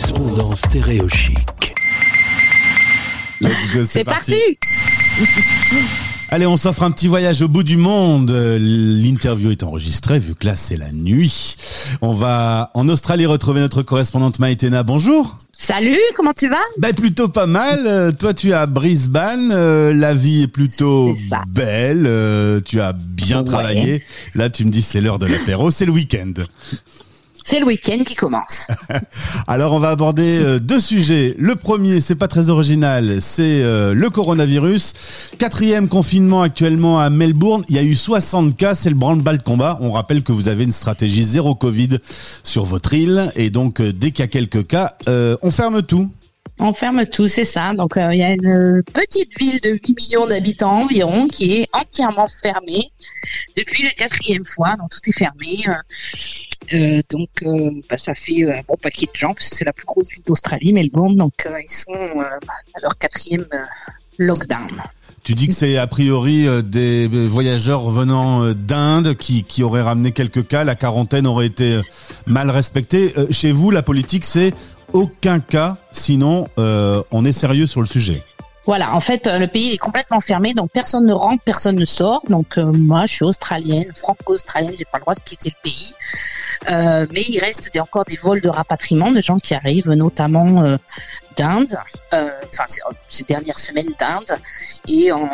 correspondant stéréochic. Let's go, C'est parti. Allez, on s'offre un petit voyage au bout du monde. Euh, L'interview est enregistrée vu que là c'est la nuit. On va en Australie retrouver notre correspondante Maïtena. Bonjour. Salut, comment tu vas? Ben plutôt pas mal. Euh, Toi tu es à Brisbane. Euh, la vie est plutôt belle. Euh, Tu as bien Ouais. travaillé. Là tu me dis c'est l'heure de l'apéro, c'est le week-end. C'est le week-end qui commence. Alors on va aborder euh, deux sujets. Le premier, c'est pas très original, c'est euh, le coronavirus. Quatrième confinement actuellement à Melbourne. Il y a eu 60 cas, c'est le branle-bas de combat. On rappelle que vous avez une stratégie zéro Covid sur votre île et donc euh, dès qu'il y a quelques cas, euh, on ferme tout. On ferme tout, c'est ça. Donc euh, il y a une petite ville de 8 millions d'habitants environ qui est entièrement fermée depuis la quatrième fois. Donc tout est fermé. Euh, euh, donc euh, bah, ça fait euh, un bon paquet de gens parce que c'est la plus grosse ville d'Australie, Melbourne. Donc euh, ils sont euh, à leur quatrième euh, lockdown. Tu dis que c'est a priori euh, des voyageurs venant euh, d'Inde qui, qui auraient ramené quelques cas. La quarantaine aurait été mal respectée. Euh, Chez vous, la politique, c'est aucun cas, sinon euh, on est sérieux sur le sujet. Voilà, en fait, le pays est complètement fermé, donc personne ne rentre, personne ne sort. Donc euh, moi, je suis australienne, franco-australienne, j'ai pas le droit de quitter le pays. Euh, mais il reste des- encore des vols de rapatriement de gens qui arrivent, notamment euh, d'Inde, euh, enfin ces dernières semaines d'Inde, et en,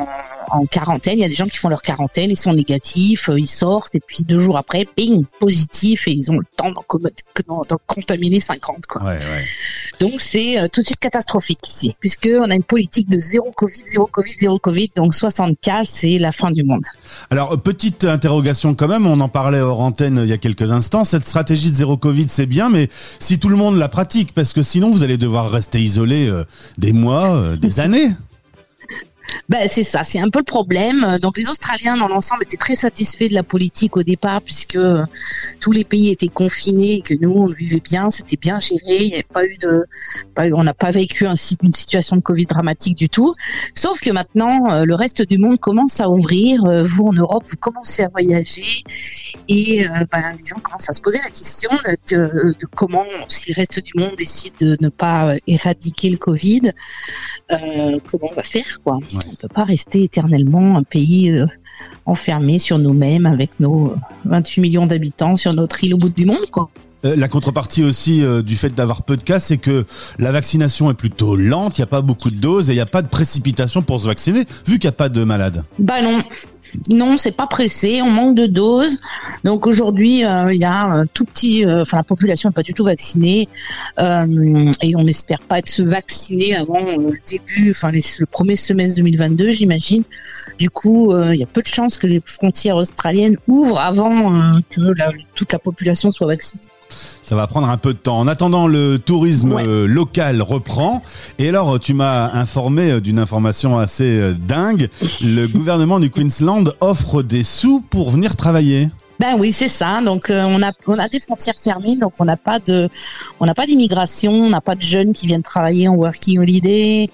en quarantaine, il y a des gens qui font leur quarantaine, ils sont négatifs, ils sortent, et puis deux jours après, ping, positif, et ils ont le temps d'en contaminer 50. Quoi. Ouais, ouais. Donc c'est tout de suite catastrophique ici, puisque on a une politique de zéro Covid, zéro Covid, zéro Covid. Donc 60 cas, c'est la fin du monde. Alors, petite interrogation quand même, on en parlait hors antenne il y a quelques instants. Cette stratégie de zéro Covid, c'est bien, mais si tout le monde la pratique, parce que sinon vous allez devoir rester isolé euh, des mois, euh, des années. Ben c'est ça, c'est un peu le problème. Donc les Australiens dans l'ensemble étaient très satisfaits de la politique au départ, puisque tous les pays étaient confinés, et que nous on vivait bien, c'était bien géré, il n'y avait pas eu de, pas eu- on n'a pas vécu un une situation de Covid dramatique du tout. Sauf que maintenant euh, le reste du monde commence à ouvrir. Euh, Vous en Europe, vous commencez à voyager, et ben, les gens commencent à se poser la question de, comment, si le reste du monde décide de ne pas éradiquer le Covid, euh, comment on va faire quoi On peut pas rester éternellement un pays euh, enfermé sur nous-mêmes avec nos euh, 28 millions d'habitants sur notre île au bout du monde quoi. Euh, la contrepartie aussi euh, du fait d'avoir peu de cas, c'est que la vaccination est plutôt lente, il n'y a pas beaucoup de doses et il n'y a pas de précipitation pour se vacciner, vu qu'il n'y a pas de malades. Bah non. Non, c'est pas pressé, on manque de doses. Donc aujourd'hui, euh, il y a un tout petit, euh, enfin la population n'est pas du tout vaccinée euh, et on n'espère pas être vacciner avant le début, enfin le premier semestre 2022, j'imagine. Du coup, il y a peu de chances que les frontières australiennes ouvrent avant que toute la population soit vaccinée. Ça va prendre un peu de temps. En attendant, le tourisme Ouais. euh, local reprend. Et alors, tu m'as informé euh, d'une information assez euh, dingue. Le gouvernement du Queensland offre des sous pour venir travailler. Ben oui, c'est ça. Donc euh, on a on a des frontières fermées, donc on n'a pas de on n'a pas d'immigration, on n'a pas de jeunes qui viennent travailler en working holiday.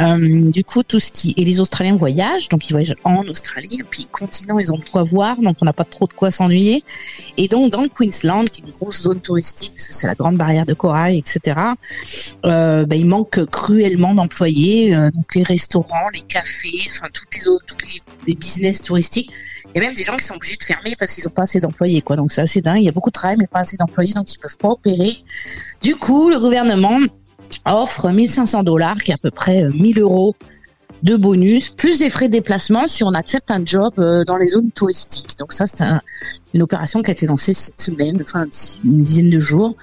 Euh, du coup, tout ce qui et les Australiens voyagent, donc ils voyagent en Australie, et puis continent, ils ont de quoi voir, donc on n'a pas trop de quoi s'ennuyer. Et donc dans le Queensland, qui est une grosse zone touristique, parce que c'est la grande barrière de corail, etc. Euh, ben, il manque cruellement d'employés, donc les restaurants, les cafés, enfin toutes les autres, tous les, les business touristiques. Il y a même des gens qui sont obligés de fermer parce qu'ils n'ont pas assez d'employés, quoi. Donc c'est assez dingue. Il y a beaucoup de travail, mais pas assez d'employés, donc ils peuvent pas opérer. Du coup, le gouvernement offre 1500 dollars, qui est à peu près euh, 1000 euros de bonus, plus des frais de déplacement si on accepte un job euh, dans les zones touristiques. Donc ça, c'est un- une opération qui a été lancée cette semaine, enfin une dizaine de jours,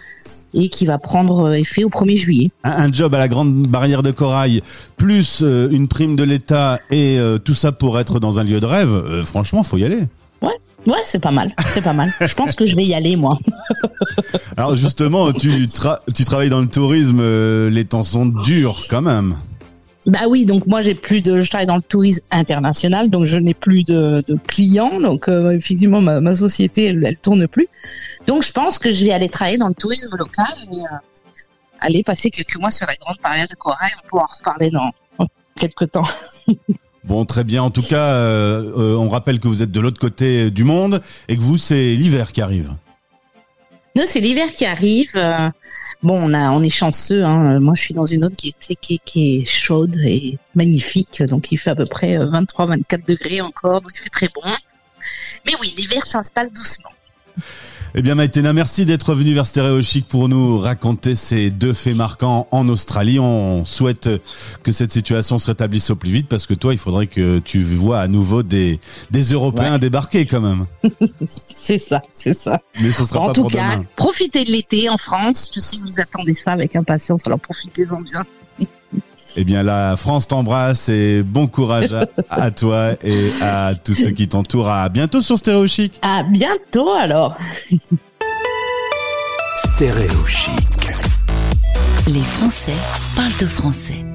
et qui va prendre euh, effet au 1er juillet. Un, job à la grande barrière de corail, plus euh, une prime de l'État et euh, tout ça pour être dans un lieu de rêve. euh, franchement, faut y aller. Ouais, c'est pas mal, c'est pas mal. Je pense que je vais y aller, moi. Alors justement, tu, tra- tu travailles dans le tourisme, euh, les temps sont durs quand même. Bah oui, donc moi j'ai plus de, je travaille dans le tourisme international, donc je n'ai plus de, de clients, donc euh, effectivement ma, ma société elle, elle tourne plus. Donc je pense que je vais aller travailler dans le tourisme local et euh, aller passer quelques mois sur la grande barrière de corail. On pourra en reparler dans quelques temps. Bon, très bien. En tout cas, euh, euh, on rappelle que vous êtes de l'autre côté du monde et que vous, c'est l'hiver qui arrive. Nous, c'est l'hiver qui arrive. Euh, bon, on a, on est chanceux. Hein. Moi, je suis dans une zone qui est, qui, est chaude et magnifique. Donc, il fait à peu près 23-24 euh, degrés encore. Donc, il fait très bon. Mais oui, l'hiver s'installe doucement. Eh bien Maïtena, merci d'être venu vers Stéréo Chic pour nous raconter ces deux faits marquants en Australie. On souhaite que cette situation se rétablisse au plus vite parce que toi, il faudrait que tu vois à nouveau des, des Européens débarquer quand même. c'est ça, c'est ça. Mais ce sera en pas tout pour cas, demain. profitez de l'été en France. Je sais que vous attendez ça avec impatience, alors profitez-en bien. Eh bien, la France t'embrasse et bon courage à, à toi et à tous ceux qui t'entourent. À bientôt sur Stéréo Chic. À bientôt alors. Stéréo chic. Les Français parlent de français.